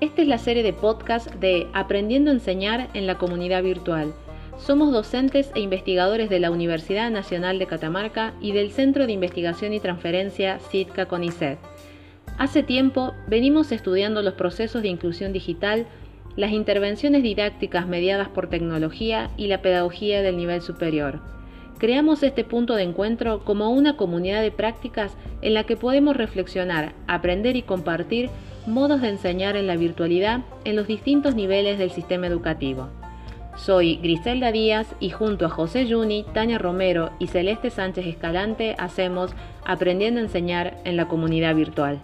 Esta es la serie de podcast de Aprendiendo a enseñar en la comunidad virtual. Somos docentes e investigadores de la Universidad Nacional de Catamarca y del Centro de Investigación y Transferencia CITCA CONICET. Hace tiempo venimos estudiando los procesos de inclusión digital, las intervenciones didácticas mediadas por tecnología y la pedagogía del nivel superior. Creamos este punto de encuentro como una comunidad de prácticas en la que podemos reflexionar, aprender y compartir modos de enseñar en la virtualidad en los distintos niveles del sistema educativo. Soy Griselda Díaz y junto a José Juni, Tania Romero y Celeste Sánchez Escalante hacemos Aprendiendo a enseñar en la comunidad virtual.